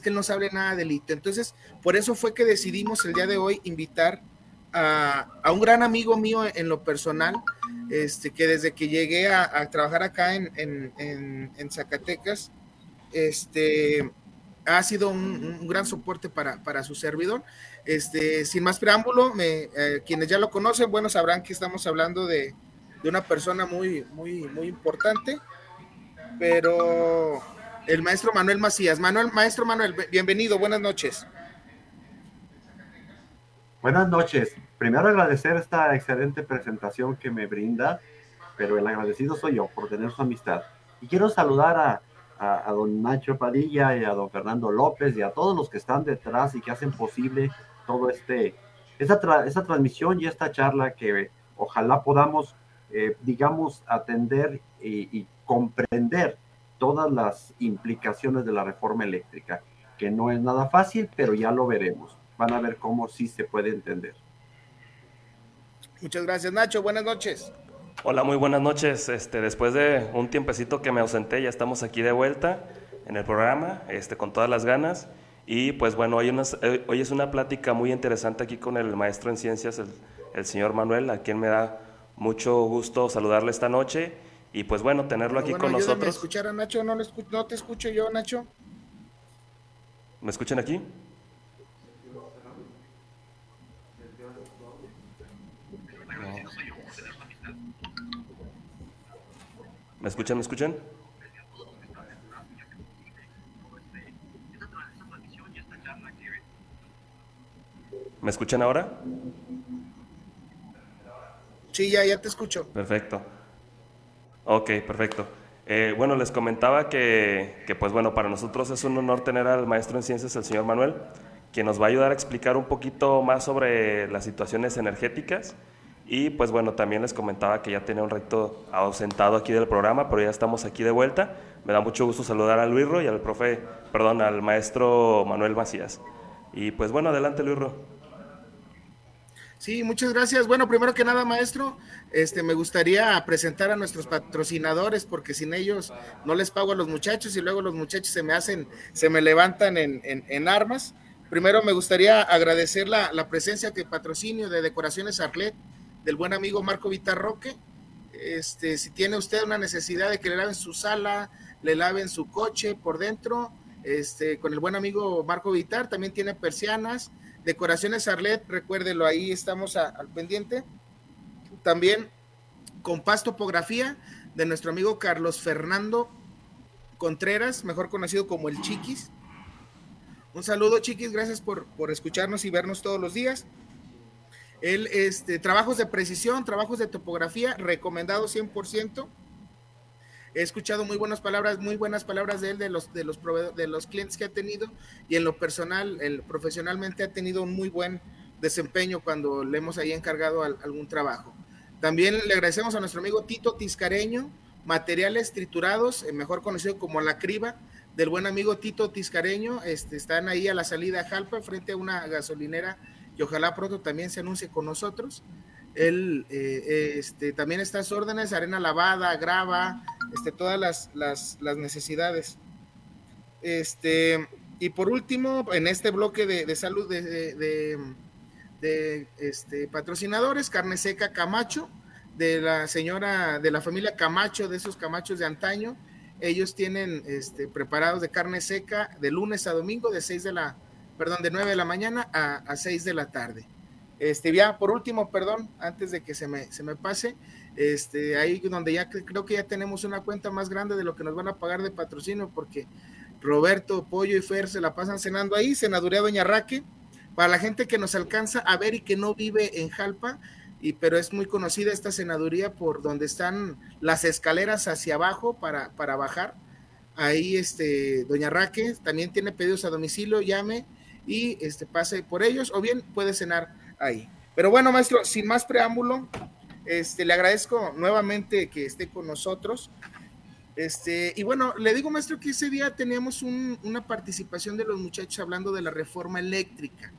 que no sabe nada de litio. Entonces, por eso fue que decidimos el día de hoy invitar a, un gran amigo mío en lo personal, este, que desde que llegué a, trabajar acá en, Zacatecas, este, ha sido un, gran soporte para, su servidor. Este, sin más preámbulo, me, eh, quienes ya lo conocen, bueno, sabrán que estamos hablando de, de una persona muy, muy, muy importante, pero el maestro Manuel Macías. Manuel, maestro Manuel, bienvenido, buenas noches. Buenas noches. Primero agradecer esta excelente presentación que me brinda, pero el agradecido soy yo por tener su amistad. Y quiero saludar a, a, don Nacho Padilla y a don Fernando López y a todos los que están detrás y que hacen posible todo este, esta, transmisión y esta charla que ojalá podamos, eh, digamos, atender y comprender todas las implicaciones de la reforma eléctrica, que no es nada fácil, pero ya lo veremos. Van a ver cómo sí se puede entender. Muchas gracias, Nacho. Buenas noches. Hola, muy buenas noches. Este, después de un tiempecito que me ausenté, ya estamos aquí de vuelta en el programa, este, con todas las ganas. Y pues bueno, hoy, eh, hoy es una plática muy interesante aquí con el maestro en ciencias, el, el señor Manuel, a quien me da mucho gusto saludarle esta noche y pues bueno, tenerlo aquí con nosotros. escuchar a Nacho, no, no te escucho yo, Nacho. ¿Me escuchan aquí? ¿Me escuchan? ¿Me escuchan? ¿Me escuchan ahora? Sí, ya, ya te escucho. Perfecto. Ok, perfecto. Eh, bueno, les comentaba que, que, pues bueno, para nosotros es un honor tener al maestro en ciencias, el señor Manuel, que nos va a ayudar a explicar un poquito más sobre las situaciones energéticas. Y pues bueno, también les comentaba que ya tenía un recto ausentado aquí del programa, pero ya estamos aquí de vuelta. Me da mucho gusto saludar a Luisro y al profe, perdón, al maestro Manuel Macías. Y pues bueno, adelante Luisro. Sí, muchas gracias. Bueno, primero que nada, maestro, este, me gustaría presentar a nuestros patrocinadores porque sin ellos no les pago a los muchachos y luego los muchachos se me hacen, se me levantan en, armas. Primero me gustaría agradecer la, presencia que patrocinio de Decoraciones Arlet del buen amigo Marco Vitarroque. Este, si tiene usted una necesidad de que le laven su sala, le laven su coche por dentro, este, con el buen amigo Marco Vitar, también tiene persianas, Decoraciones Arlet, recuérdelo, ahí estamos al pendiente. También con Topografía de nuestro amigo Carlos Fernando Contreras, mejor conocido como el Chiquis. Un saludo, Chiquis, gracias por, por escucharnos y vernos todos los días. Él, este, trabajos de precisión, trabajos de topografía, recomendado 100%. He escuchado muy buenas palabras, muy buenas palabras de él, de los, de los, clientes que ha tenido y en lo personal, el, profesionalmente ha tenido un muy buen desempeño cuando le hemos ahí encargado algún trabajo. También le agradecemos a nuestro amigo Tito Tiscareño, materiales triturados, eh, mejor conocido como la criba, del buen amigo Tito Tiscareño. Este, están ahí a la salida a Jalpa, frente a una gasolinera y ojalá pronto también se anuncie con nosotros. Él eh, este, también estas órdenes, arena lavada, grava, este, todas las, las, necesidades. Este, y por último, en este bloque de, salud de, de, este, patrocinadores, carne seca Camacho, de la señora, de la familia Camacho, de esos Camachos de antaño. Ellos tienen este, preparados de carne seca de lunes a domingo, de 6 de la, perdón, de 9 de la mañana a, a 6 de la tarde. Este, ya, por último, perdón, antes de que se me, se me pase, este, ahí donde ya creo que ya tenemos una cuenta más grande de lo que nos van a pagar de patrocinio, porque Roberto, Pollo y Fer se la pasan cenando ahí, senaduría Doña Raque, para la gente que nos alcanza a ver y que no vive en Jalpa, y, pero es muy conocida esta senaduría por donde están las escaleras hacia abajo para, para bajar. Ahí, este, Doña Raque también tiene pedidos a domicilio, llame y este, pase por ellos, o bien puede cenar ahí. Pero bueno, maestro, sin más preámbulo, este, le agradezco nuevamente que esté con nosotros. Este, y bueno, le digo, maestro, que ese día teníamos una participación de los muchachos hablando de la reforma eléctrica.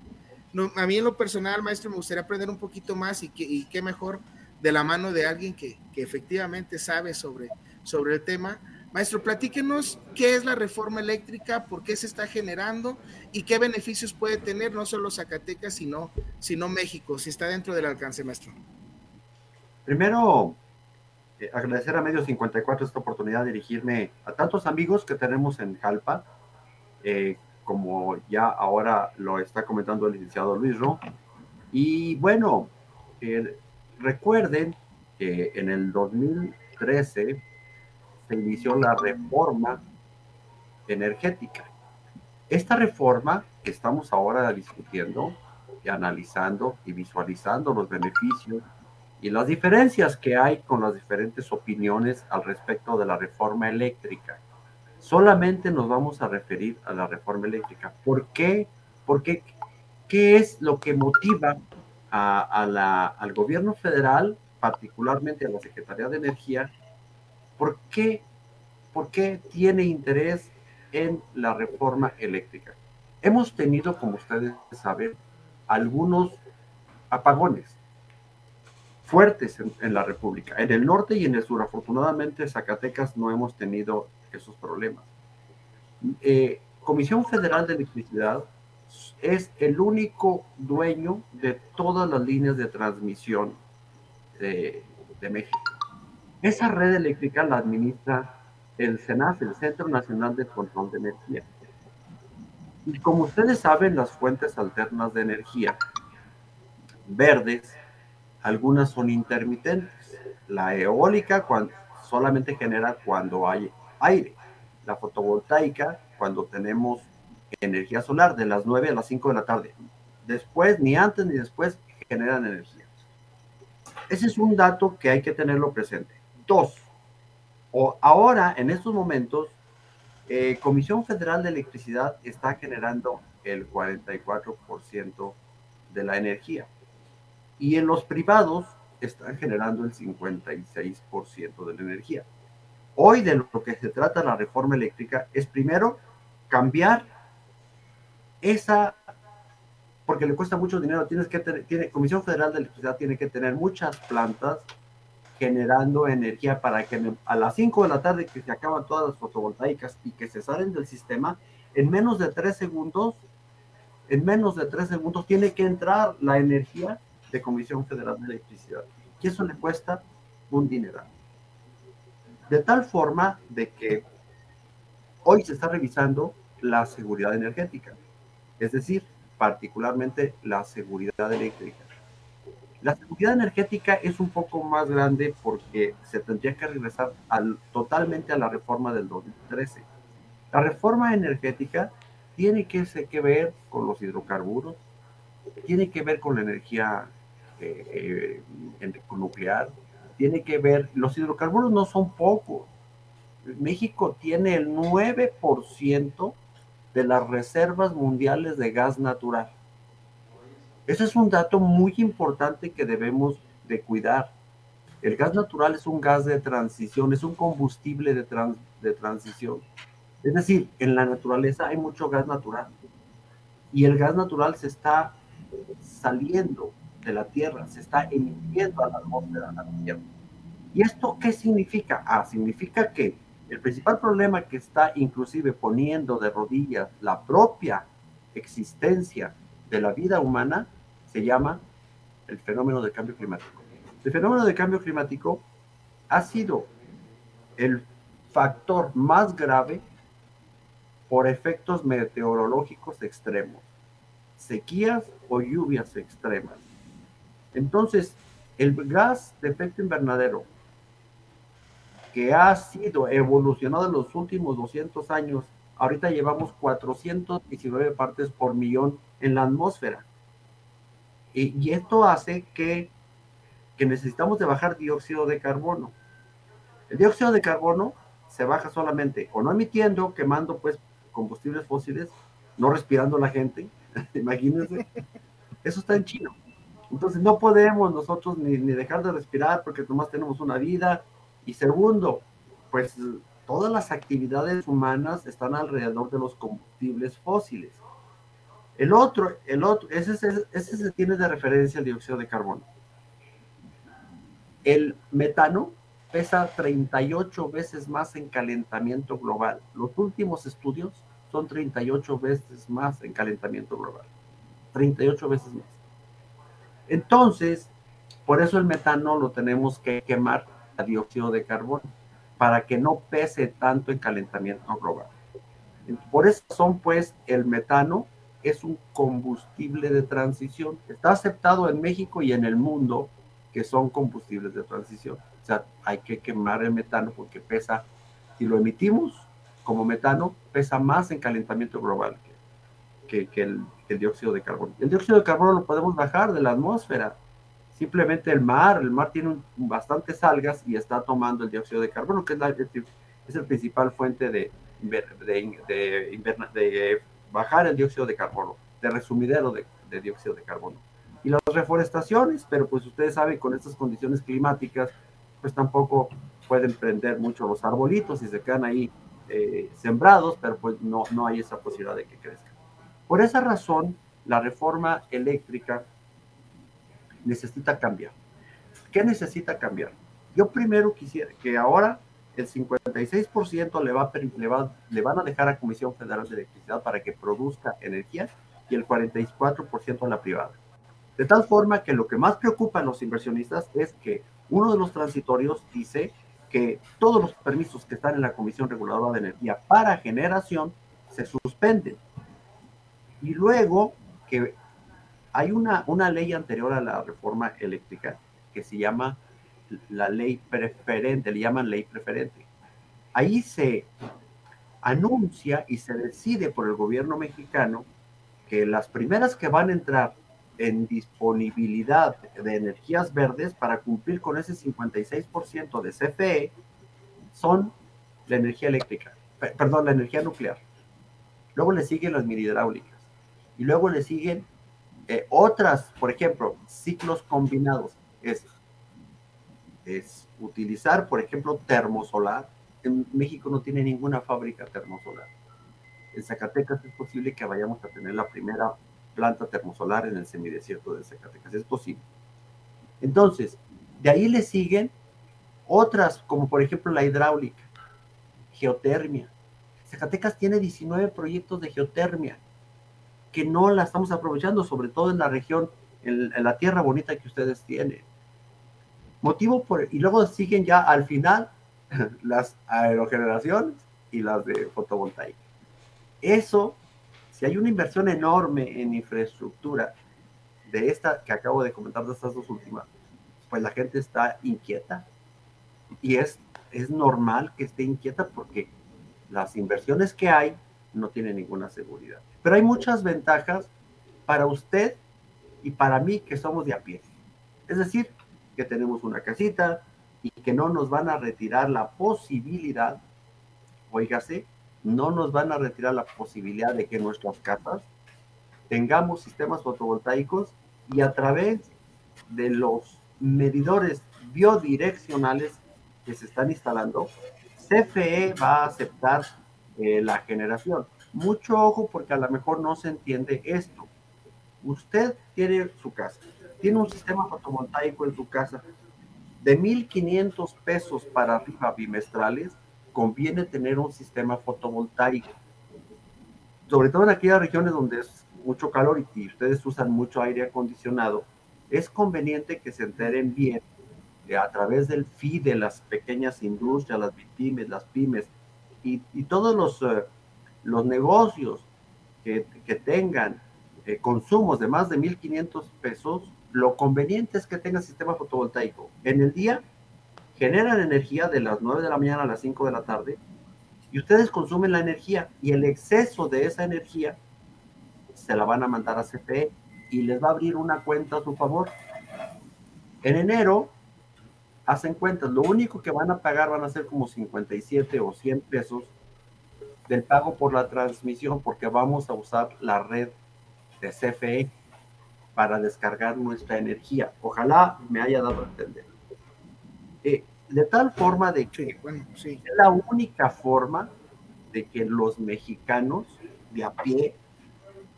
a mí en lo personal, maestro, me gustaría aprender un poquito más y, que, qué mejor de la mano de alguien que, efectivamente sabe sobre, sobre el tema, Maestro, platíquenos qué es la reforma eléctrica, por qué se está generando y qué beneficios puede tener no solo Zacatecas, sino, sino México, si está dentro del alcance, maestro. Primero, eh, agradecer a Medio 54 esta oportunidad de dirigirme a tantos amigos que tenemos en Jalpa, eh, como ya ahora lo está comentando el licenciado Luis Ro. Y bueno, recuerden que en el 2013 se inició la reforma energética. Esta reforma que estamos ahora discutiendo y analizando y visualizando los beneficios y las diferencias que hay con las diferentes opiniones al respecto de la reforma eléctrica. Solamente nos vamos a referir a la reforma eléctrica. ¿Por qué? Porque ¿qué es lo que motiva al gobierno federal, particularmente a la Secretaría de Energía, ¿Por qué, ¿Por qué tiene interés en la reforma eléctrica? Hemos tenido, como ustedes saben, algunos apagones fuertes en, la República, en el norte y en el sur. Afortunadamente, Zacatecas no hemos tenido esos problemas. Eh, Comisión Federal de Electricidad es el único dueño de todas las líneas de transmisión de México. Esa red eléctrica la administra el CENAS, el Centro Nacional de Control de Energía. Y como ustedes saben, las fuentes alternas de energía verdes, algunas son intermitentes. La eólica solamente genera cuando hay aire. La fotovoltaica cuando tenemos energía solar de las 9 a las 5 de la tarde. Después, ni antes ni después, generan energía. Ese es un dato que hay que tenerlo presente. O ahora, en estos momentos, eh, Comisión Federal de Electricidad está generando el 44% de la energía. Y en los privados están generando el 56% de la energía. Hoy de lo que se trata la reforma eléctrica es primero cambiar esa, porque le cuesta mucho dinero, tienes que tener, tiene, Comisión Federal de Electricidad tiene que tener muchas plantas generando energía para que a las 5 de la tarde que se acaban todas las fotovoltaicas y que se salen del sistema, en menos de 3 segundos, en menos de 3 segundos tiene que entrar la energía de Comisión Federal de Electricidad. Y eso le cuesta un dineral. De tal forma de que hoy se está revisando la seguridad energética, es decir, particularmente la seguridad eléctrica la seguridad energética es un poco más grande porque se tendría que regresar al, totalmente a la reforma del 2013. La reforma energética tiene que, que ver con los hidrocarburos, tiene que ver con la energía eh, eh, nuclear, tiene que ver, los hidrocarburos no son pocos. México tiene el 9% de las reservas mundiales de gas natural. Ese es un dato muy importante que debemos de cuidar. El gas natural es un gas de transición, es un combustible de, de transición. Es decir, en la naturaleza hay mucho gas natural y el gas natural se está saliendo de la Tierra, se está emitiendo a la atmósfera de la Tierra. ¿Y esto qué significa? Ah, significa que el principal problema que está inclusive poniendo de rodillas la propia existencia de la vida humana se llama el fenómeno de cambio climático. El fenómeno de cambio climático ha sido el factor más grave por efectos meteorológicos extremos, sequías o lluvias extremas. Entonces, el gas de efecto invernadero que ha sido evolucionado en los últimos 200 años, ahorita llevamos 419 partes por millón en la atmósfera. Y, esto hace que, que necesitamos de bajar dióxido de carbono. El dióxido de carbono se baja solamente o no emitiendo, quemando pues combustibles fósiles, no respirando la gente, imagínense, eso está en chino. Entonces no podemos nosotros ni, ni, dejar de respirar porque nomás tenemos una vida. Y segundo, pues todas las actividades humanas están alrededor de los combustibles fósiles. El otro, el otro, ese, se tiene de referencia al dióxido de carbono. El metano pesa 38 veces más en calentamiento global. Los últimos estudios son 38 veces más en calentamiento global. 38 veces más. Entonces, por eso el metano lo tenemos que quemar a dióxido de carbono, para que no pese tanto en calentamiento global. Por esa razón, pues, el metano es un combustible de transición. Está aceptado en México y en el mundo que son combustibles de transición. O sea, hay que quemar el metano porque pesa, si lo emitimos como metano, pesa más en calentamiento global que, que, el, dióxido de carbono. El dióxido de carbono lo podemos bajar de la atmósfera. Simplemente el mar, el mar tiene un, bastantes algas y está tomando el dióxido de carbono, que es, la, es el principal fuente de, de, de, de, bajar el dióxido de carbono, de resumidero de, de dióxido de carbono y las reforestaciones, pero pues ustedes saben, con estas condiciones climáticas, pues tampoco pueden prender mucho los arbolitos y se quedan ahí eh, sembrados, pero pues no, no hay esa posibilidad de que crezcan. Por esa razón, la reforma eléctrica necesita cambiar. ¿Qué necesita cambiar? Yo primero quisiera que ahora el 56% le, va, le, va, le van a dejar a Comisión Federal de Electricidad para que produzca energía y el 44% a la privada. De tal forma que lo que más preocupa a los inversionistas es que uno de los transitorios dice que todos los permisos que están en la Comisión Reguladora de Energía para generación se suspenden. Y luego que hay una, una ley anterior a la reforma eléctrica que se llama la ley preferente, le llaman ley preferente. Ahí se anuncia y se decide por el gobierno mexicano que las primeras que van a entrar en disponibilidad de energías verdes para cumplir con ese 56% de CFE son la energía eléctrica, perdón, la energía nuclear. Luego le siguen las hidráulicas y luego le siguen eh, otras, por ejemplo, ciclos combinados. Es, es utilizar, por ejemplo, termosolar. En México no tiene ninguna fábrica termosolar. En Zacatecas es posible que vayamos a tener la primera planta termosolar en el semidesierto de Zacatecas. Es posible. Entonces, de ahí le siguen otras, como por ejemplo la hidráulica, geotermia. Zacatecas tiene 19 proyectos de geotermia que no la estamos aprovechando, sobre todo en la región, en, la tierra bonita que ustedes tienen. Motivo por, y luego siguen ya al final las aerogeneraciones y las de fotovoltaica. Eso si hay una inversión enorme en infraestructura de esta que acabo de comentar, de estas dos últimas, pues la gente está inquieta. Y es, es normal que esté inquieta porque las inversiones que hay no tienen ninguna seguridad. Pero hay muchas ventajas para usted y para mí que somos de a pie. Es decir, que tenemos una casita y que no nos van a retirar la posibilidad, oígase, no nos van a retirar la posibilidad de que nuestras casas tengamos sistemas fotovoltaicos y a través de los medidores biodireccionales que se están instalando, CFE va a aceptar eh, la generación. Mucho ojo porque a lo mejor no se entiende esto. Usted tiene su casa, tiene un sistema fotovoltaico en su casa de 1.500 pesos para arriba bimestrales, conviene tener un sistema fotovoltaico. Sobre todo en aquellas regiones donde es mucho calor y, ustedes usan mucho aire acondicionado, es conveniente que se enteren bien a través del FI de las pequeñas industrias, las pymes, las pymes y, todos los, eh, los negocios que, que tengan eh, consumos de más de 1.500 pesos, lo conveniente es que tengan sistema fotovoltaico. En el día generan energía de las 9 de la mañana a las 5 de la tarde y ustedes consumen la energía y el exceso de esa energía se la van a mandar a CFE y les va a abrir una cuenta a su favor. En enero hacen cuentas, lo único que van a pagar van a ser como 57 o 100 pesos del pago por la transmisión porque vamos a usar la red de CFE para descargar nuestra energía. Ojalá me haya dado a entender. Eh, de tal forma de que es la única forma de que los mexicanos de a pie,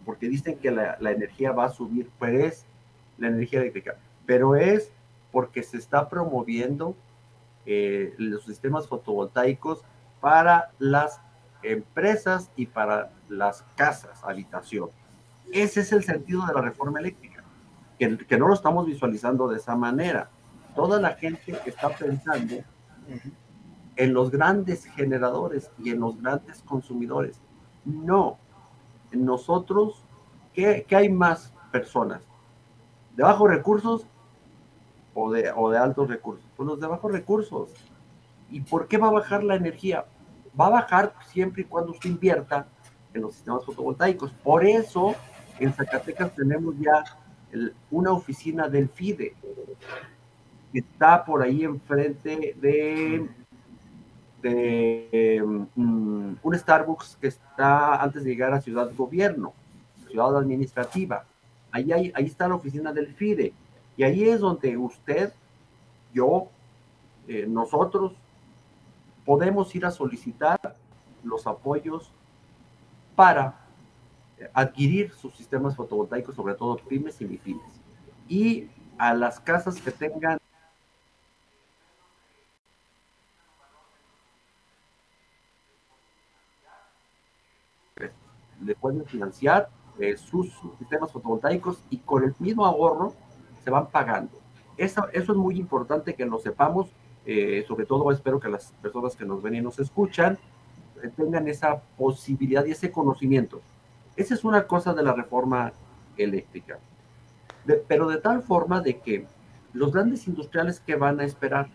porque dicen que la, energía va a subir, pues es la energía eléctrica, pero es porque se está promoviendo eh, los sistemas fotovoltaicos para las empresas y para las casas, habitación. Ese es el sentido de la reforma eléctrica, que, no lo estamos visualizando de esa manera. Toda la gente está pensando en los grandes generadores y en los grandes consumidores. No, nosotros, ¿qué, qué hay más personas? ¿De bajos recursos o de, o de altos recursos? Pues los de bajos recursos. ¿Y por qué va a bajar la energía? Va a bajar siempre y cuando usted invierta en los sistemas fotovoltaicos. Por eso en Zacatecas tenemos ya una oficina del FIDE, que está por ahí enfrente de, mm, un Starbucks que está antes de llegar a Ciudad Gobierno, Ciudad Administrativa. Ahí, ahí está la oficina del FIDE. Y ahí es donde usted, yo, eh, nosotros, podemos ir a solicitar los apoyos para adquirir sus sistemas fotovoltaicos, sobre todo pymes y pymes. Y a las casas que tengan le pueden financiar eh, sus, sistemas fotovoltaicos y con el mismo ahorro se van pagando. Eso, eso es muy importante que lo sepamos, eh, sobre todo espero que las personas que nos ven y nos escuchan eh, tengan esa posibilidad y ese conocimiento. Esa es una cosa de la reforma eléctrica. pero de tal forma de que los grandes industriales que van a esperar,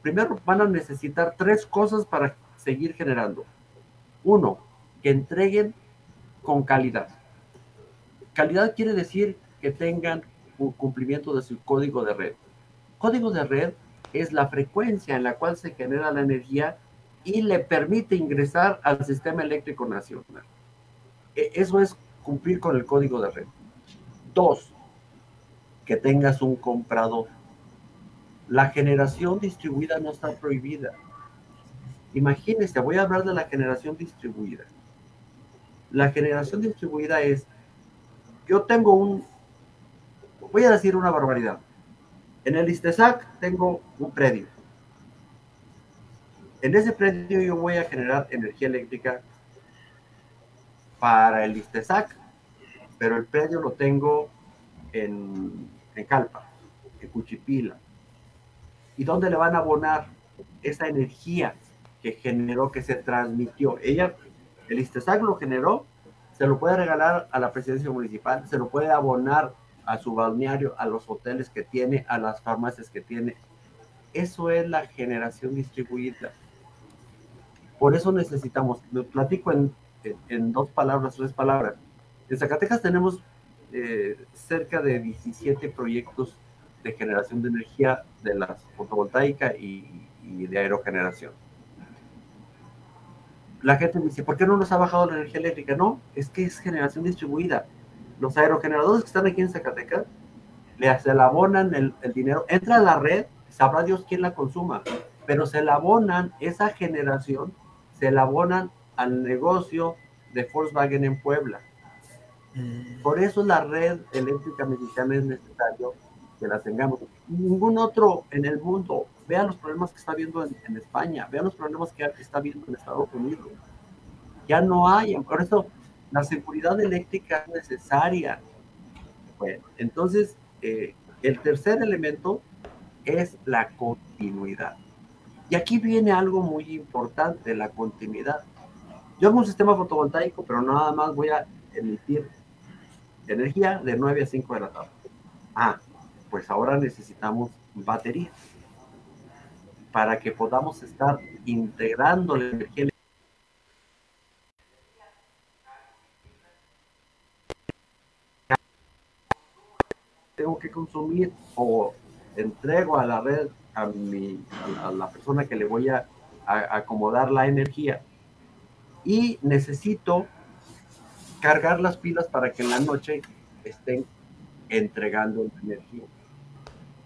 primero van a necesitar tres cosas para seguir generando. Uno, que entreguen con calidad. Calidad quiere decir que tengan cumplimiento de su código de red. Código de red es la frecuencia en la cual se genera la energía y le permite ingresar al sistema eléctrico nacional. E, eso es cumplir con el código de red. Dos, que tengas un comprador. La generación distribuida no está prohibida. Imagínense, voy a hablar de la generación distribuida. La generación distribuida es, yo tengo un, voy a decir una barbaridad. En el ISTESAC tengo un predio. En ese predio yo voy a generar energía eléctrica para el ISTESAC, pero el predio lo tengo en, en Calpa, en Cuchipila. ¿Y dónde le van a abonar esa energía que generó, que se transmitió? Ella, el ISTESAC lo generó, se lo puede regalar a la presidencia municipal, se lo puede abonar a su balneario, a los hoteles que tiene, a las farmacias que tiene. Eso es la generación distribuida. Por eso necesitamos, lo platico en en, dos palabras, tres palabras. En Zacatecas tenemos eh, cerca de 17 proyectos de generación de energía de la fotovoltaica y, de aerogeneración. La gente dice, ¿por qué no nos ha bajado la energía eléctrica? No, es que es generación distribuida. Los aerogeneradores que están aquí en Zacatecas, le, se le abonan el, el dinero, entra a la red, sabrá Dios quién la consuma, pero se le abonan esa generación, se la abonan al negocio de Volkswagen en Puebla. Mm. Por eso la red eléctrica mexicana es necesario que la tengamos. Ningún otro en el mundo. Vean los problemas que está viendo en, España, vean los problemas que está viendo en Estados Unidos. Ya no hay, por eso la seguridad eléctrica es necesaria. Bueno, entonces, eh, el tercer elemento es la continuidad. Y aquí viene algo muy importante, la continuidad. Yo hago un sistema fotovoltaico, pero nada más voy a emitir energía de 9 a 5 de la tarde. Ah, pues ahora necesitamos baterías para que podamos estar integrando la energía tengo que consumir o entrego a la red a, mi, a la persona que le voy a acomodar la energía y necesito cargar las pilas para que en la noche estén entregando energía.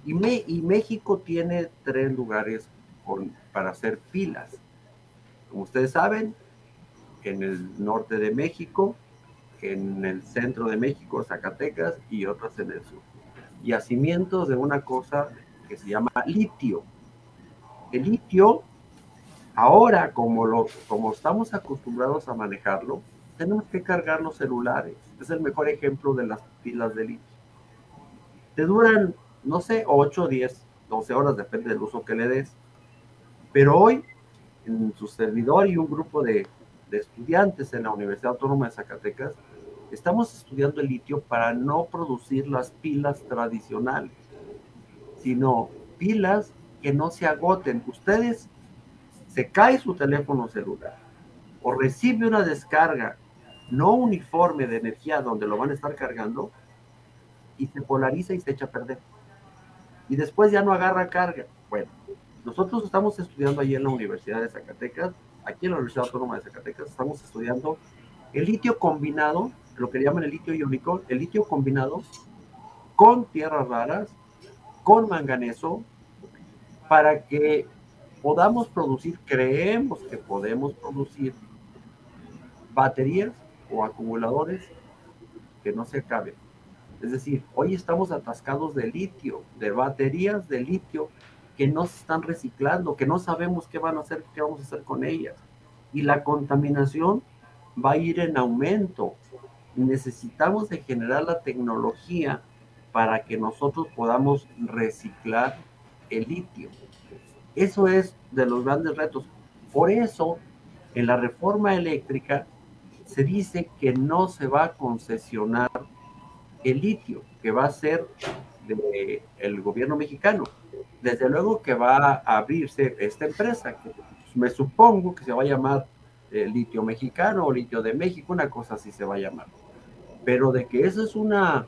Y, me, y México tiene tres lugares para hacer pilas. Como ustedes saben, en el norte de México, en el centro de México, Zacatecas, y otras en el sur. Yacimientos de una cosa que se llama litio. El litio, ahora como, lo, como estamos acostumbrados a manejarlo, tenemos que cargar los celulares. Es el mejor ejemplo de las pilas de litio. Te duran, no sé, 8, 10, 12 horas, depende del uso que le des. Pero hoy, en su servidor y un grupo de, de estudiantes en la Universidad Autónoma de Zacatecas, estamos estudiando el litio para no producir las pilas tradicionales, sino pilas que no se agoten. Ustedes se cae su teléfono celular o recibe una descarga no uniforme de energía donde lo van a estar cargando y se polariza y se echa a perder. Y después ya no agarra carga. Bueno, nosotros estamos estudiando allí en la Universidad de Zacatecas, aquí en la Universidad Autónoma de Zacatecas, estamos estudiando el litio combinado, lo que llaman el litio iónico, el litio combinado con tierras raras, con manganeso, para que podamos producir, creemos que podemos producir baterías o acumuladores que no se acaben. Es decir, hoy estamos atascados de litio, de baterías de litio que no se están reciclando, que no sabemos qué van a hacer, qué vamos a hacer con ellas. Y la contaminación va a ir en aumento. Necesitamos de generar la tecnología para que nosotros podamos reciclar el litio. Eso es de los grandes retos. Por eso, en la reforma eléctrica se dice que no se va a concesionar el litio, que va a ser del gobierno mexicano. Desde luego que va a abrirse esta empresa, que me supongo que se va a llamar eh, litio mexicano o litio de México, una cosa así se va a llamar. Pero de que eso es una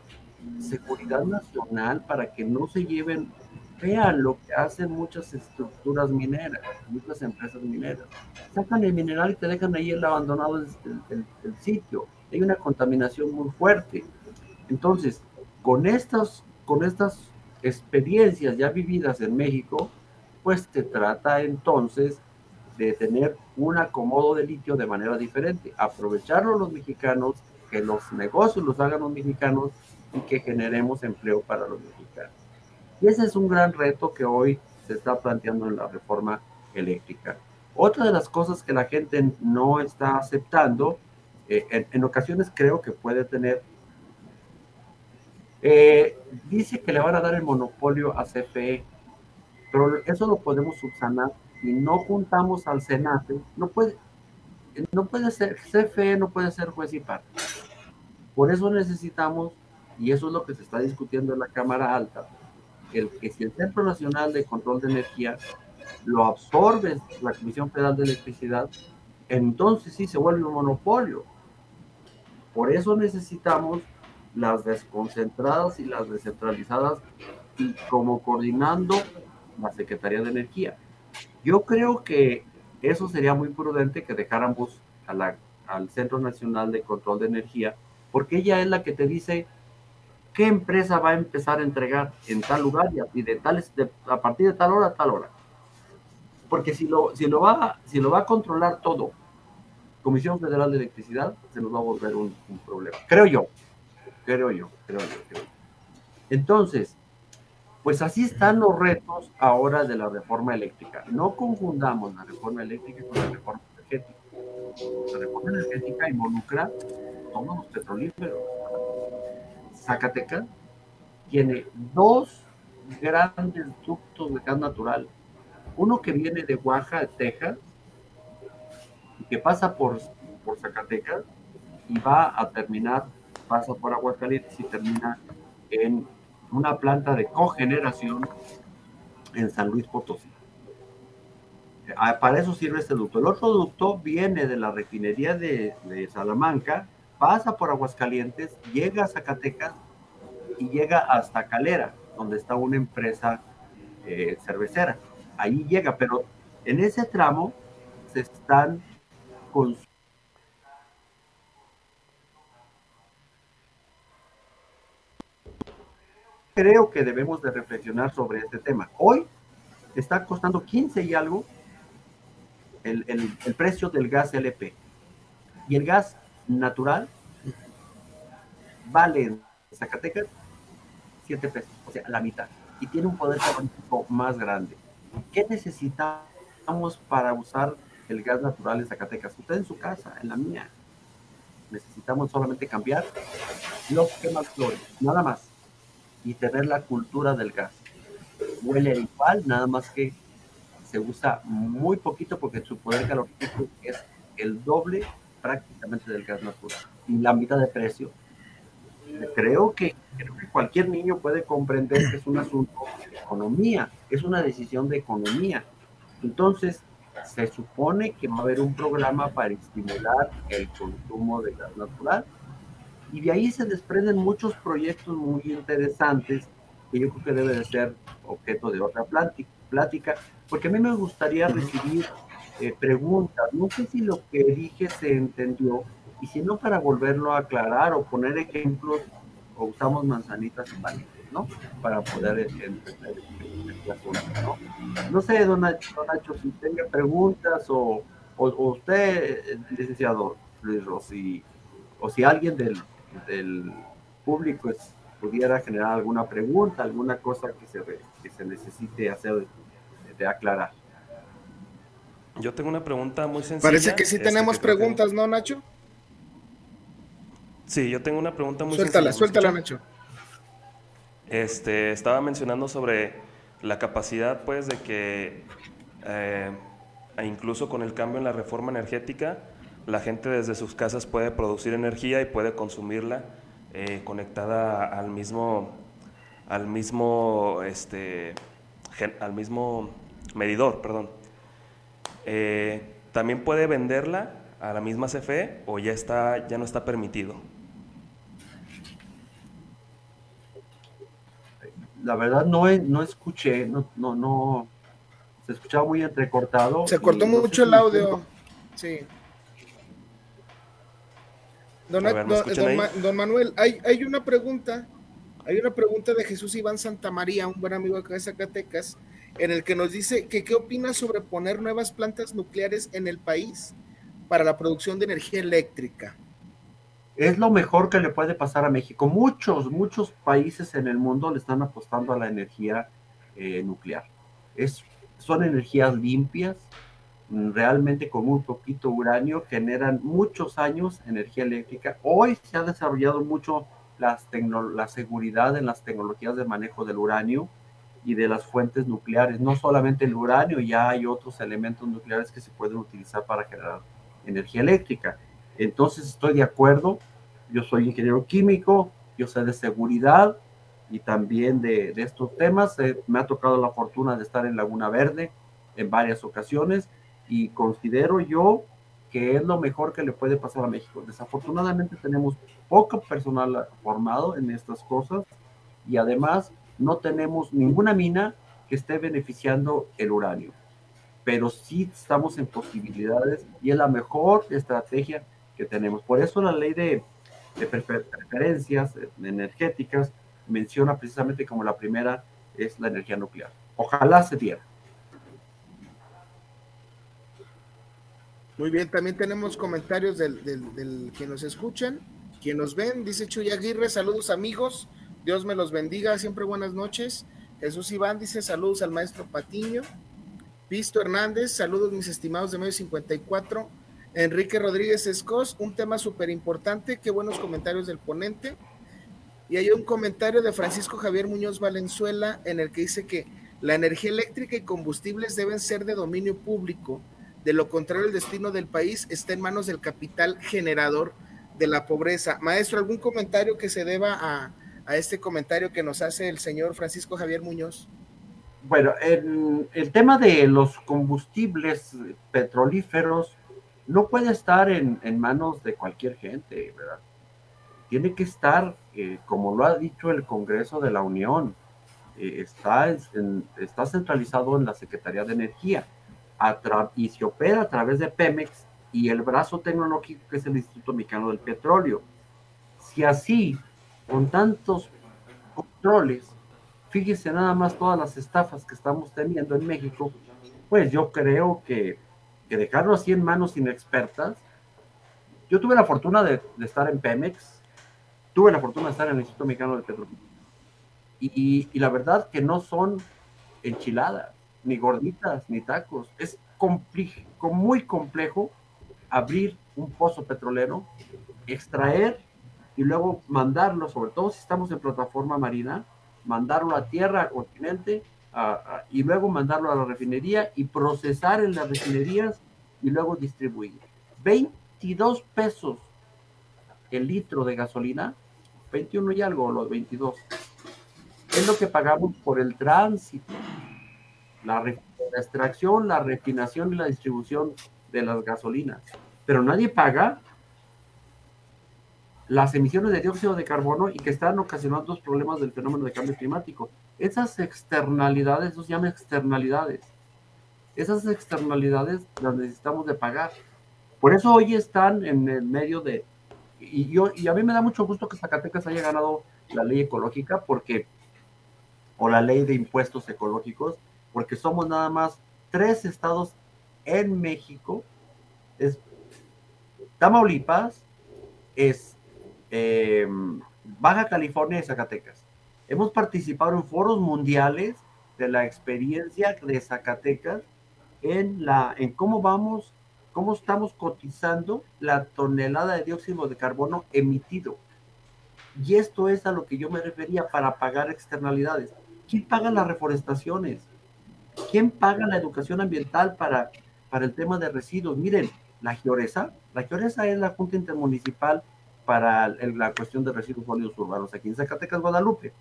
seguridad nacional para que no se lleven, vean lo que hacen muchas estructuras mineras, muchas empresas mineras. Sacan el mineral y te dejan ahí el abandonado el, el sitio. Hay una contaminación muy fuerte. Entonces, con estas, con estas experiencias ya vividas en México, pues se trata entonces de tener un acomodo de litio de manera diferente, aprovecharlo los mexicanos, que los negocios los hagan los mexicanos y que generemos empleo para los mexicanos. Y ese es un gran reto que hoy se está planteando en la reforma eléctrica. Otra de las cosas que la gente no está aceptando, eh, en, ocasiones creo que puede tener, eh, dice que le van a dar el monopolio a CFE, pero eso lo podemos subsanar si no juntamos al Senate, no puede, no puede ser, CFE no puede ser juez y parte. Por eso necesitamos, y eso es lo que se está discutiendo en la Cámara Alta, el que si el Centro Nacional de Control de Energía lo absorbe la Comisión Federal de Electricidad, entonces sí se vuelve un monopolio. Por eso necesitamos las desconcentradas y las descentralizadas y como coordinando la Secretaría de Energía. Yo creo que eso sería muy prudente que dejáramos al Centro Nacional de Control de Energía, porque ella es la que te dice qué empresa va a empezar a entregar en tal lugar y, de tales, a partir de tal hora a tal hora. Porque si lo, si lo, va, si lo va a controlar todo, Comisión Federal de Electricidad, se nos va a volver un, un problema. Creo yo, creo yo, creo yo, creo yo. Entonces, pues así están los retos ahora de la reforma eléctrica. No confundamos la reforma eléctrica con la reforma energética. La reforma energética involucra todos los petrolíferos. Zacatecas tiene dos grandes ductos de gas natural. Uno que viene de Oaxaca, Texas, y que pasa por, por Zacatecas y va a terminar, pasa por Aguascalientes y termina en una planta de cogeneración en San Luis Potosí. Ah, para eso sirve este ducto. El otro ducto viene de la refinería de, Salamanca, pasa por Aguascalientes, llega a Zacatecas y llega hasta Calera, donde está una empresa eh, cervecera. Ahí llega, pero en ese tramo se están consumiendo creo que debemos de reflexionar sobre este tema. Hoy está costando 15 y algo el, el, precio del gas LP. Y el gas natural vale en Zacatecas 7 pesos, o sea, la mitad. Y tiene un poder calórico más grande. ¿qué necesitamos para usar el gas natural en Zacatecas? Usted en su casa, en la mía. Necesitamos solamente cambiar los quemas flores, nada más. Y tener la cultura del gas. Huele igual, nada más que se usa muy poquito porque su poder calorífico es el doble prácticamente del gas natural y la mitad de precio. Creo que, creo que cualquier niño puede comprender que es un asunto de economía, es una decisión de economía. Entonces, se supone que va a haber un programa para estimular el consumo de gas natural y de ahí se desprenden muchos proyectos muy interesantes que yo creo que debe de ser objeto de otra plática, porque a mí me gustaría recibir eh, preguntas. No sé si lo que dije se entendió y si no para volverlo a aclarar o poner ejemplos o usamos manzanitas y palitos, ¿no? Para poder entender el asunto, ¿no? No sé, don Nacho, si tenga preguntas o, o, usted, licenciado Luis Rossi, o si alguien del, del público pudiera generar alguna pregunta, alguna cosa que se, que se necesite hacer de aclarar. Yo tengo una pregunta muy sencilla. Parece que sí este, tenemos preguntas, ¿no, Nacho? Sí, yo tengo una pregunta muy suéltala, sencilla. Suéltala, suéltala, Nacho. Este, estaba mencionando sobre la capacidad, pues, de que eh, e incluso con el cambio en la reforma energética, la gente desde sus casas puede producir energía y puede consumirla eh, conectada al mismo, al mismo, este, al mismo medidor, perdón. Eh, también puede venderla a la misma CFE o ya está ya no está permitido. La verdad no no escuché, no no no se escuchaba muy entrecortado. Se cortó mucho el audio. Sí. Don, Manuel, hay, hay una pregunta, hay una pregunta de Jesús Iván Santa María, un buen amigo acá de Zacatecas, en el que nos dice que qué opina sobre poner nuevas plantas nucleares en el país para la producción de energía eléctrica. Es lo mejor que le puede pasar a México. Muchos, muchos países en el mundo le están apostando a la energía eh, nuclear. Es, son energías limpias, realmente con muy poquito uranio, generan muchos años energía eléctrica. Hoy se ha desarrollado mucho las la seguridad en las tecnologías de manejo del uranio y de las fuentes nucleares. No solamente el uranio, ya hay otros elementos nucleares que se pueden utilizar para generar energía eléctrica. Entonces estoy de acuerdo, yo soy ingeniero químico, yo sé de seguridad y también de, estos temas. Eh, me ha tocado la fortuna de estar en Laguna Verde en varias ocasiones y considero yo que es lo mejor que le puede pasar a México. Desafortunadamente tenemos poco personal formado en estas cosas y además no tenemos ninguna mina que esté beneficiando el uranio, pero sí estamos en posibilidades y es la mejor estrategia que tenemos. Por eso la ley de, preferencias energéticas menciona precisamente como la primera es la energía nuclear. Ojalá se diera. Muy bien, también tenemos comentarios del, del, que nos escuchan, quien nos ven, dice Chuy Aguirre, saludos amigos, Dios me los bendiga, siempre buenas noches. Jesús Iván dice saludos al maestro Patiño. Pisto Hernández, saludos mis estimados de medio 54. Enrique Rodríguez Escos, un tema súper importante, qué buenos comentarios del ponente. Y hay un comentario de Francisco Javier Muñoz Valenzuela en el que dice que la energía eléctrica y combustibles deben ser de dominio público. De lo contrario, el destino del país está en manos del capital generador de la pobreza. Maestro, ¿algún comentario que se deba a, a este comentario que nos hace el señor Francisco Javier Muñoz? Bueno, el, el tema de los combustibles petrolíferos no puede estar en, en manos de cualquier gente, ¿verdad? Tiene que estar, eh, como lo ha dicho el Congreso de la Unión, eh, está, está centralizado en la Secretaría de Energía y se opera a través de Pemex y el brazo tecnológico que es el Instituto Mexicano del Petróleo. Si así con tantos controles, fíjese nada más todas las estafas que estamos teniendo en México, pues yo creo que, que dejarlo así en manos inexpertas, yo tuve la fortuna de, estar en Pemex, tuve la fortuna de estar en el Instituto Mexicano del Petróleo, y, y, la verdad que no son enchiladas, ni gorditas, ni tacos. Es muy complejo abrir un pozo petrolero, extraer y luego mandarlo, sobre todo si estamos en plataforma marina, mandarlo a tierra, al continente, y luego mandarlo a la refinería y procesar en las refinerías y luego distribuir. 22 pesos el litro de gasolina, 21 y algo, los 22, es lo que pagamos por el tránsito, la, la extracción, la refinación y la distribución de las gasolinas. Pero nadie paga las emisiones de dióxido de carbono y que están ocasionando los problemas del fenómeno de cambio climático. Esas externalidades, eso se llama externalidades. Esas externalidades las necesitamos de pagar. Por eso hoy están en el medio de... Y, yo, y a mí me da mucho gusto que Zacatecas haya ganado la ley ecológica porque, o la ley de impuestos ecológicos, porque somos nada más tres estados en México. Es Tamaulipas, es em, Baja California y Zacatecas. Hemos participado en foros mundiales de la experiencia de Zacatecas en, la, en cómo vamos, cómo estamos cotizando la tonelada de dióxido de carbono emitido. Y esto es a lo que yo me refería para pagar externalidades. ¿Quién paga las reforestaciones? ¿Quién paga la educación ambiental para, para el tema de residuos? Miren, la Gioresa, la Gioresa es la Junta Intermunicipal para la cuestión de residuos sólidos urbanos aquí en Zacatecas, Guadalupe.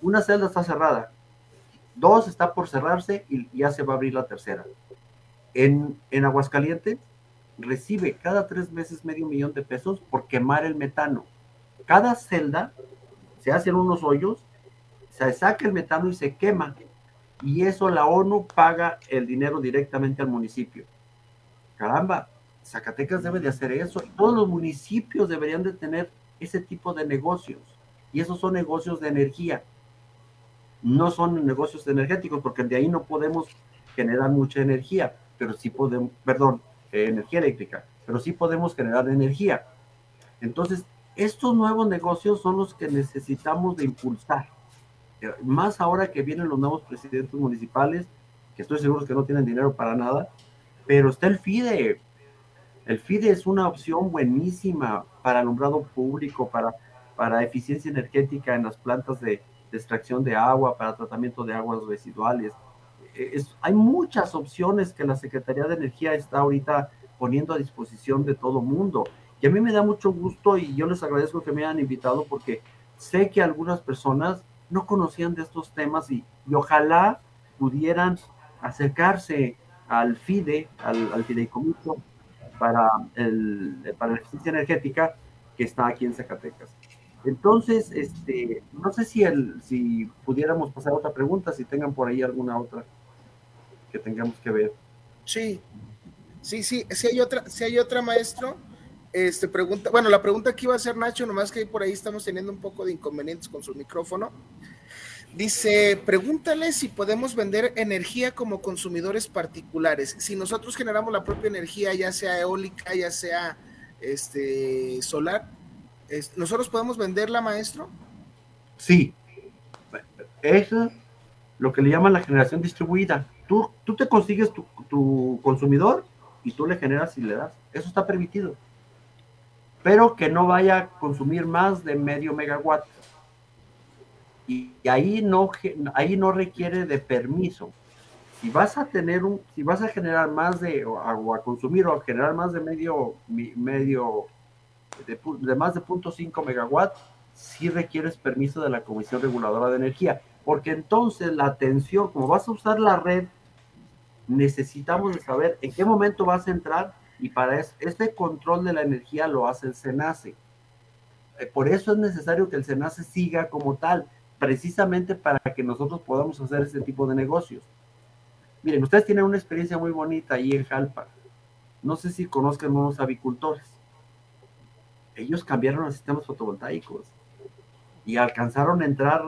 Una celda está cerrada, dos está por cerrarse y ya se va a abrir la tercera. En, en Aguascalientes recibe cada tres meses medio millón de pesos por quemar el metano. Cada celda se hacen unos hoyos, se saca el metano y se quema. Y eso la ONU paga el dinero directamente al municipio. Caramba, Zacatecas debe de hacer eso. Todos los municipios deberían de tener ese tipo de negocios. Y esos son negocios de energía no son negocios energéticos, porque de ahí no podemos generar mucha energía, pero sí podemos, perdón, eh, energía eléctrica, pero sí podemos generar energía. Entonces, estos nuevos negocios son los que necesitamos de impulsar. Eh, más ahora que vienen los nuevos presidentes municipales, que estoy seguro que no tienen dinero para nada, pero está el FIDE. El FIDE es una opción buenísima para alumbrado público, para, para eficiencia energética en las plantas de, extracción de agua, para tratamiento de aguas residuales. Eh, hay muchas opciones que la Secretaría de Energía está ahorita poniendo a disposición de todo mundo. Y a mí me da mucho gusto y yo les agradezco que me hayan invitado porque sé que algunas personas no conocían de estos temas y, ojalá pudieran acercarse al FIDE, al, al fideicomiso para, el, para la eficiencia energética que está aquí en Zacatecas. Entonces, este, no sé si, el, si pudiéramos pasar a otra pregunta, si tengan por ahí alguna otra que tengamos que ver. Sí, sí, sí, si hay otra, si hay otra maestro, este pregunta, bueno, la pregunta que iba a hacer Nacho, nomás que por ahí estamos teniendo un poco de inconvenientes con su micrófono. Dice, pregúntale si podemos vender energía como consumidores particulares. Si nosotros generamos la propia energía, ya sea eólica, ya sea este solar, ¿Nosotros podemos venderla, maestro? Sí. Eso es lo que le llaman la generación distribuida. Tú, tú te consigues tu, consumidor y tú le generas y le das. Eso está permitido. Pero que no vaya a consumir más de medio megawatt. Y, ahí, no, ahí no requiere de permiso. Si vas a tener un, si vas a generar más de, o consumir o a generar más de medio, medio de, más de 0.5 megawatt, si requieres permiso de la Comisión Reguladora de Energía, porque entonces la atención, como vas a usar la red, necesitamos saber en qué momento vas a entrar y para este control de la energía lo hace el SENACE. Eh, por eso es necesario que el SENACE siga como tal, precisamente para que nosotros podamos hacer ese tipo de negocios. Miren, ustedes tienen una experiencia muy bonita ahí en Jalpa. No sé si conozcan unos avicultores ellos cambiaron los sistemas fotovoltaicos y alcanzaron a entrar,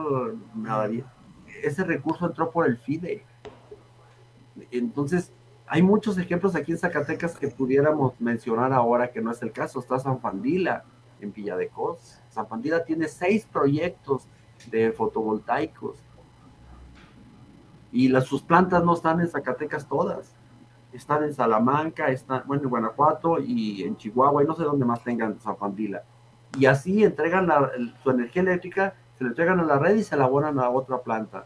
ese recurso entró por el FIDE. Entonces, hay muchos ejemplos aquí en Zacatecas que pudiéramos mencionar ahora que no es el caso. Está San Fandila en Villa de Cos. San Fandila tiene seis proyectos de fotovoltaicos. Y las, sus plantas no están en Zacatecas todas. Están en Salamanca, están, bueno, en Guanajuato y en Chihuahua y no sé dónde más tengan Zafandila. Y así entregan su energía eléctrica, se le entregan a la red y se la abonan a otra planta.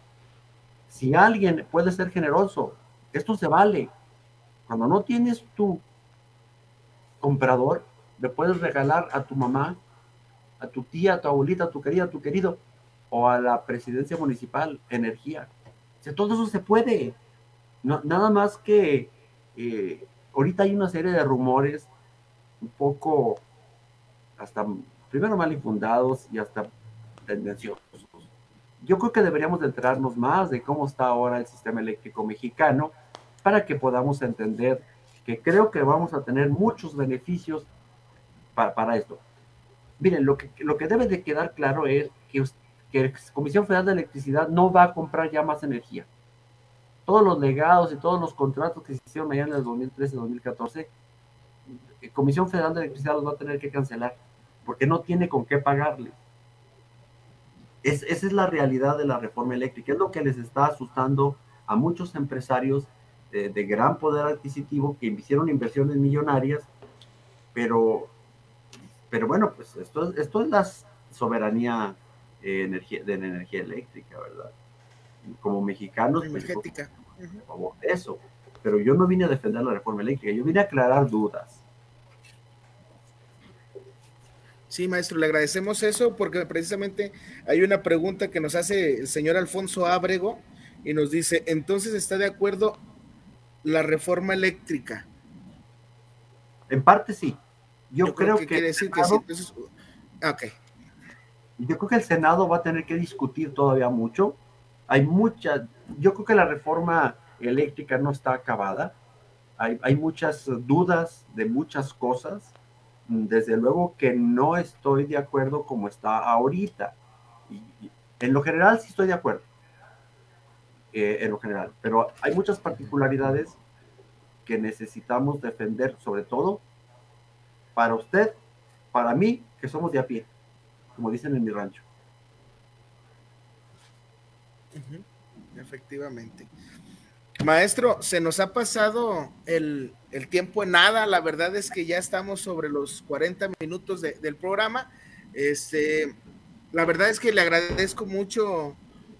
Si alguien puede ser generoso, esto se vale. Cuando no tienes tu comprador, le puedes regalar a tu mamá, a tu tía, a tu abuelita, a tu querida, a tu querido, o a la presidencia municipal energía. O todo eso se puede. Nada más que eh, ahorita hay una serie de rumores un poco hasta primero mal infundados y hasta tendenciosos. Yo creo que deberíamos de enterarnos más de cómo está ahora el sistema eléctrico mexicano para que podamos entender que creo que vamos a tener muchos beneficios para, para esto. Miren, lo que, lo que debe de quedar claro es que, que la Comisión Federal de Electricidad no va a comprar ya más energía. Todos los legados y todos los contratos que se hicieron allá en el 2013-2014, eh, Comisión Federal de Electricidad los va a tener que cancelar porque no tiene con qué pagarle. Es, esa es la realidad de la reforma eléctrica, es lo que les está asustando a muchos empresarios de, gran poder adquisitivo que hicieron inversiones millonarias, pero, pero bueno, pues esto, esto es la soberanía eh, energía, de la energía eléctrica, ¿verdad? Como mexicanos, pues, energética. por favor, eso. Pero yo no vine a defender la reforma eléctrica, yo vine a aclarar dudas. Sí, maestro, le agradecemos eso porque precisamente hay una pregunta que nos hace el señor Alfonso Ábrego y nos dice, entonces está de acuerdo la reforma eléctrica. En parte sí. Yo, creo, que, quiere decir que sí. okay. Yo creo que el Senado va a tener que discutir todavía mucho. Hay muchas, yo creo que la reforma eléctrica no está acabada. Hay, hay muchas dudas de muchas cosas. Desde luego que no estoy de acuerdo como está ahorita. Y, en lo general sí estoy de acuerdo. Eh, en lo general. Pero hay muchas particularidades que necesitamos defender, sobre todo para usted, para mí, que somos de a pie, como dicen en mi rancho. Efectivamente. Maestro, se nos ha pasado el, tiempo en nada. La verdad es que ya estamos sobre los 40 minutos del programa. Este, la verdad es que le agradezco mucho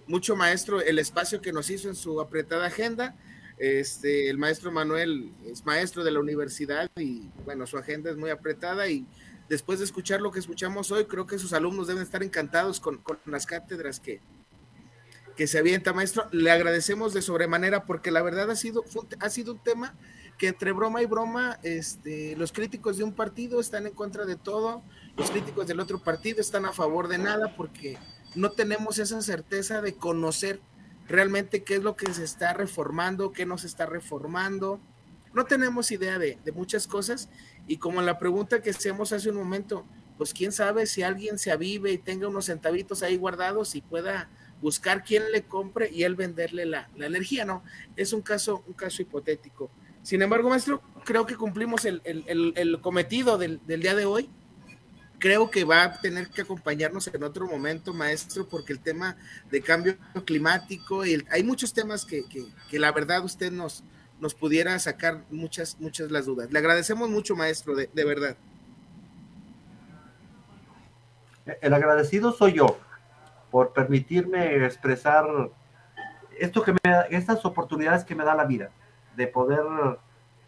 mucho maestro el espacio que nos hizo en su apretada agenda. Este, el maestro Manuel es maestro de la universidad y bueno, su agenda es muy apretada y después de escuchar lo que escuchamos hoy, creo que sus alumnos deben estar encantados con, las cátedras que, que se avienta, maestro. Le agradecemos de sobremanera porque la verdad ha sido, ha sido un tema que entre broma y broma, este, los críticos de un partido están en contra de todo, los críticos del otro partido están a favor de nada porque no tenemos esa certeza de conocer realmente qué es lo que se está reformando, qué no se está reformando. No tenemos idea de, muchas cosas y como la pregunta que hacemos hace un momento, pues quién sabe si alguien se avive y tenga unos centavitos ahí guardados y pueda buscar quién le compre y él venderle la, energía, ¿no? Es un caso, un caso hipotético. Sin embargo, maestro, creo que cumplimos el, cometido del, del día de hoy creo que va a tener que acompañarnos en otro momento, maestro, porque el tema de cambio climático, y hay muchos temas que, la verdad usted nos, nos pudiera sacar muchas, muchas las dudas. Le agradecemos mucho, maestro, de, verdad. El agradecido soy yo por permitirme expresar esto que estas oportunidades que me da la vida, de poder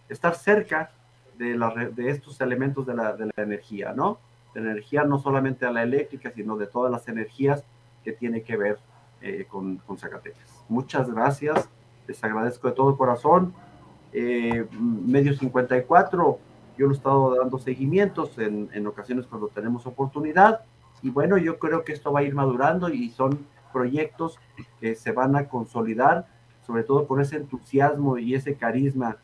estar cerca de, la, de estos elementos de la, de la energía, ¿no? de energía, no solamente a la eléctrica, sino de todas las energías que tiene que ver eh, con, con, Zacatecas. Muchas gracias, les agradezco de todo corazón. Eh, Medio 54, yo lo he estado dando seguimientos en, ocasiones cuando tenemos oportunidad y bueno, yo creo que esto va a ir madurando y son proyectos que se van a consolidar, sobre todo por ese entusiasmo y ese carisma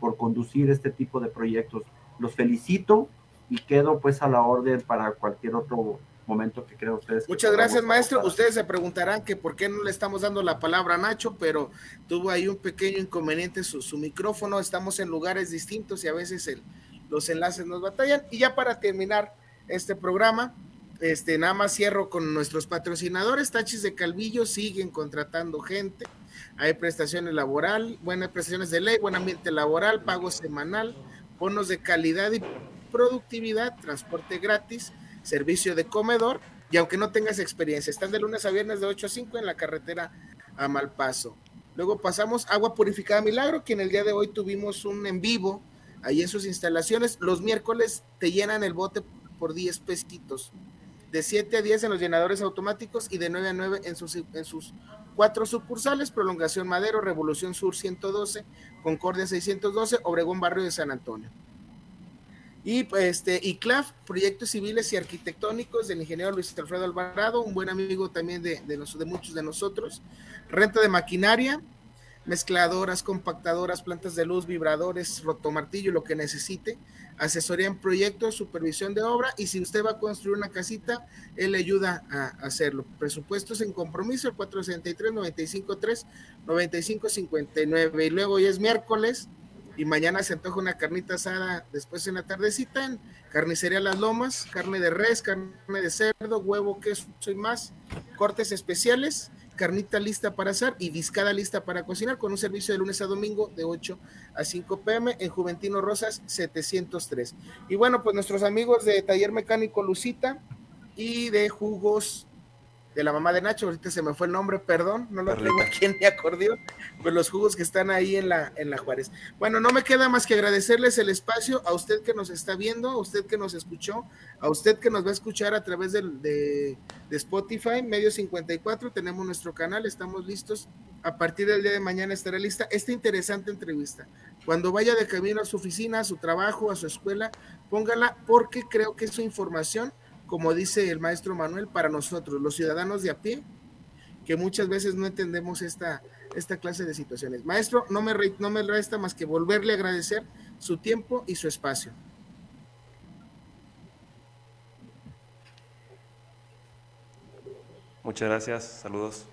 por conducir este tipo de proyectos. Los felicito y quedo pues a la orden para cualquier otro momento que crean ustedes. Muchas gracias, maestro. Ustedes se preguntarán que por qué no le estamos dando la palabra a Nacho, pero tuvo ahí un pequeño inconveniente su, su micrófono. Estamos en lugares distintos y a veces el, los enlaces nos batallan. Y ya para terminar este programa, este, nada más cierro con nuestros patrocinadores. Tachis de Calvillo siguen contratando gente. hay prestaciones laboral, buenas prestaciones de ley, buen ambiente laboral, pago semanal, bonos de calidad y productividad, transporte gratis, servicio de comedor y aunque no tengas experiencia, están de lunes a viernes de 8 a 5 en la carretera a Malpaso. Luego pasamos agua purificada Milagro, que en el día de hoy tuvimos un en vivo ahí en sus instalaciones. Los miércoles te llenan el bote por 10 pesitos. De 7 a 10 en los llenadores automáticos y de 9 a 9 en sus, en sus cuatro sucursales, Prolongación Madero, Revolución Sur 112, Concordia 612, Obregón Barrio de San Antonio. Y este, ICLAF, Proyectos Civiles y Arquitectónicos del ingeniero Luis Alfredo Alvarado, un buen amigo también de, de, muchos de nosotros. Renta de maquinaria, mezcladoras, compactadoras, plantas de luz, vibradores, rotomartillo, lo que necesite. Asesoría en proyectos, supervisión de obra y si usted va a construir una casita, él le ayuda a hacerlo. Presupuestos en compromiso, el 463-953, 9559. Y luego ya es miércoles y mañana se antoja una carnita asada después en la tardecita en Carnicería Las Lomas, carne de res, carne de cerdo, huevo, queso y más, cortes especiales carnita lista para hacer y discada lista para cocinar con un servicio de lunes a domingo de 8 a 5 pm en Juventino Rosas 703. Y bueno, pues nuestros amigos de Taller Mecánico Lucita y de Jugos de la mamá de Nacho, ahorita se me fue el nombre, perdón, no lo tengo aquí en mi acordeón, los jugos que están ahí en la, en la Juárez. Bueno, no me queda más que agradecerles el espacio a usted que nos está viendo, a usted que nos escuchó, a usted que nos va a escuchar a través de, de, de Spotify, Medio 54, tenemos nuestro canal, estamos listos. A partir del día de mañana estará lista esta interesante entrevista. Cuando vaya de camino a su oficina, a su trabajo, a su escuela, póngala porque creo que es su información como dice el maestro Manuel, para nosotros, los ciudadanos de a pie, que muchas veces no entendemos esta, esta clase de situaciones. Maestro, no me, no me resta más que volverle a agradecer su tiempo y su espacio. Muchas gracias, saludos.